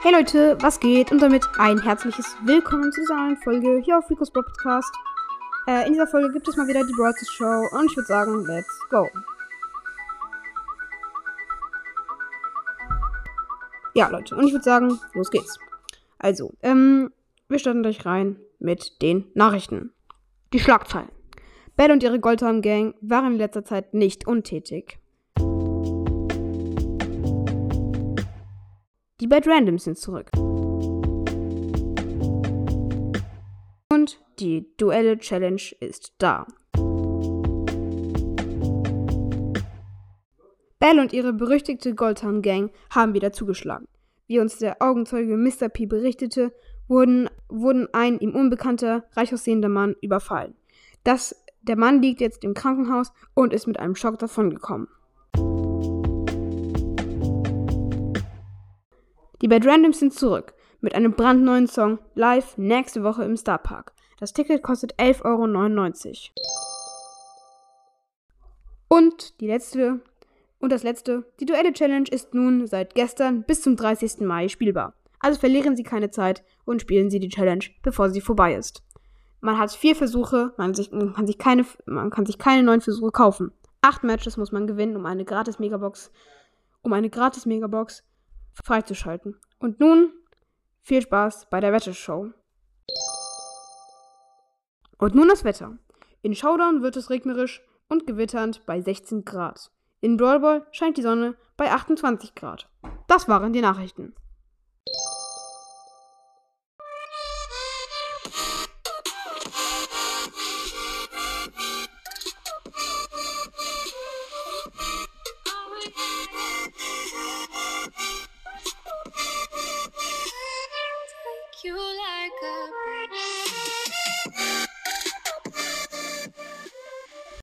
Hey Leute, was geht? Und damit ein herzliches Willkommen zu dieser neuen Folge hier auf Rico's Podcast. Äh, in dieser Folge gibt es mal wieder die Broadcast Show und ich würde sagen, let's go. Ja, Leute, und ich würde sagen, los geht's. Also, ähm, wir starten gleich rein mit den Nachrichten. Die Schlagzeilen. Belle und ihre Goldhorn-Gang waren in letzter Zeit nicht untätig. Die Bad Randoms sind zurück. Und die Duelle Challenge ist da. Belle und ihre berüchtigte Goldtown Gang haben wieder zugeschlagen. Wie uns der Augenzeuge Mr. P berichtete, wurden, wurden ein ihm unbekannter, reich aussehender Mann überfallen. Das, der Mann liegt jetzt im Krankenhaus und ist mit einem Schock davongekommen. Die Bad Randoms sind zurück mit einem brandneuen Song live nächste Woche im Starpark. Das Ticket kostet 11,99 Euro. Und die letzte und das letzte, die Duelle Challenge ist nun seit gestern bis zum 30. Mai spielbar. Also verlieren Sie keine Zeit und spielen Sie die Challenge, bevor sie vorbei ist. Man hat vier Versuche, man, sich, man, kann, sich keine, man kann sich keine neuen Versuche kaufen. Acht Matches muss man gewinnen, um eine gratis Megabox, um eine gratis Megabox freizuschalten. Und nun viel Spaß bei der Wettershow. Und nun das Wetter. In Showdown wird es regnerisch und gewitternd bei 16 Grad. In Brawlball scheint die Sonne bei 28 Grad. Das waren die Nachrichten.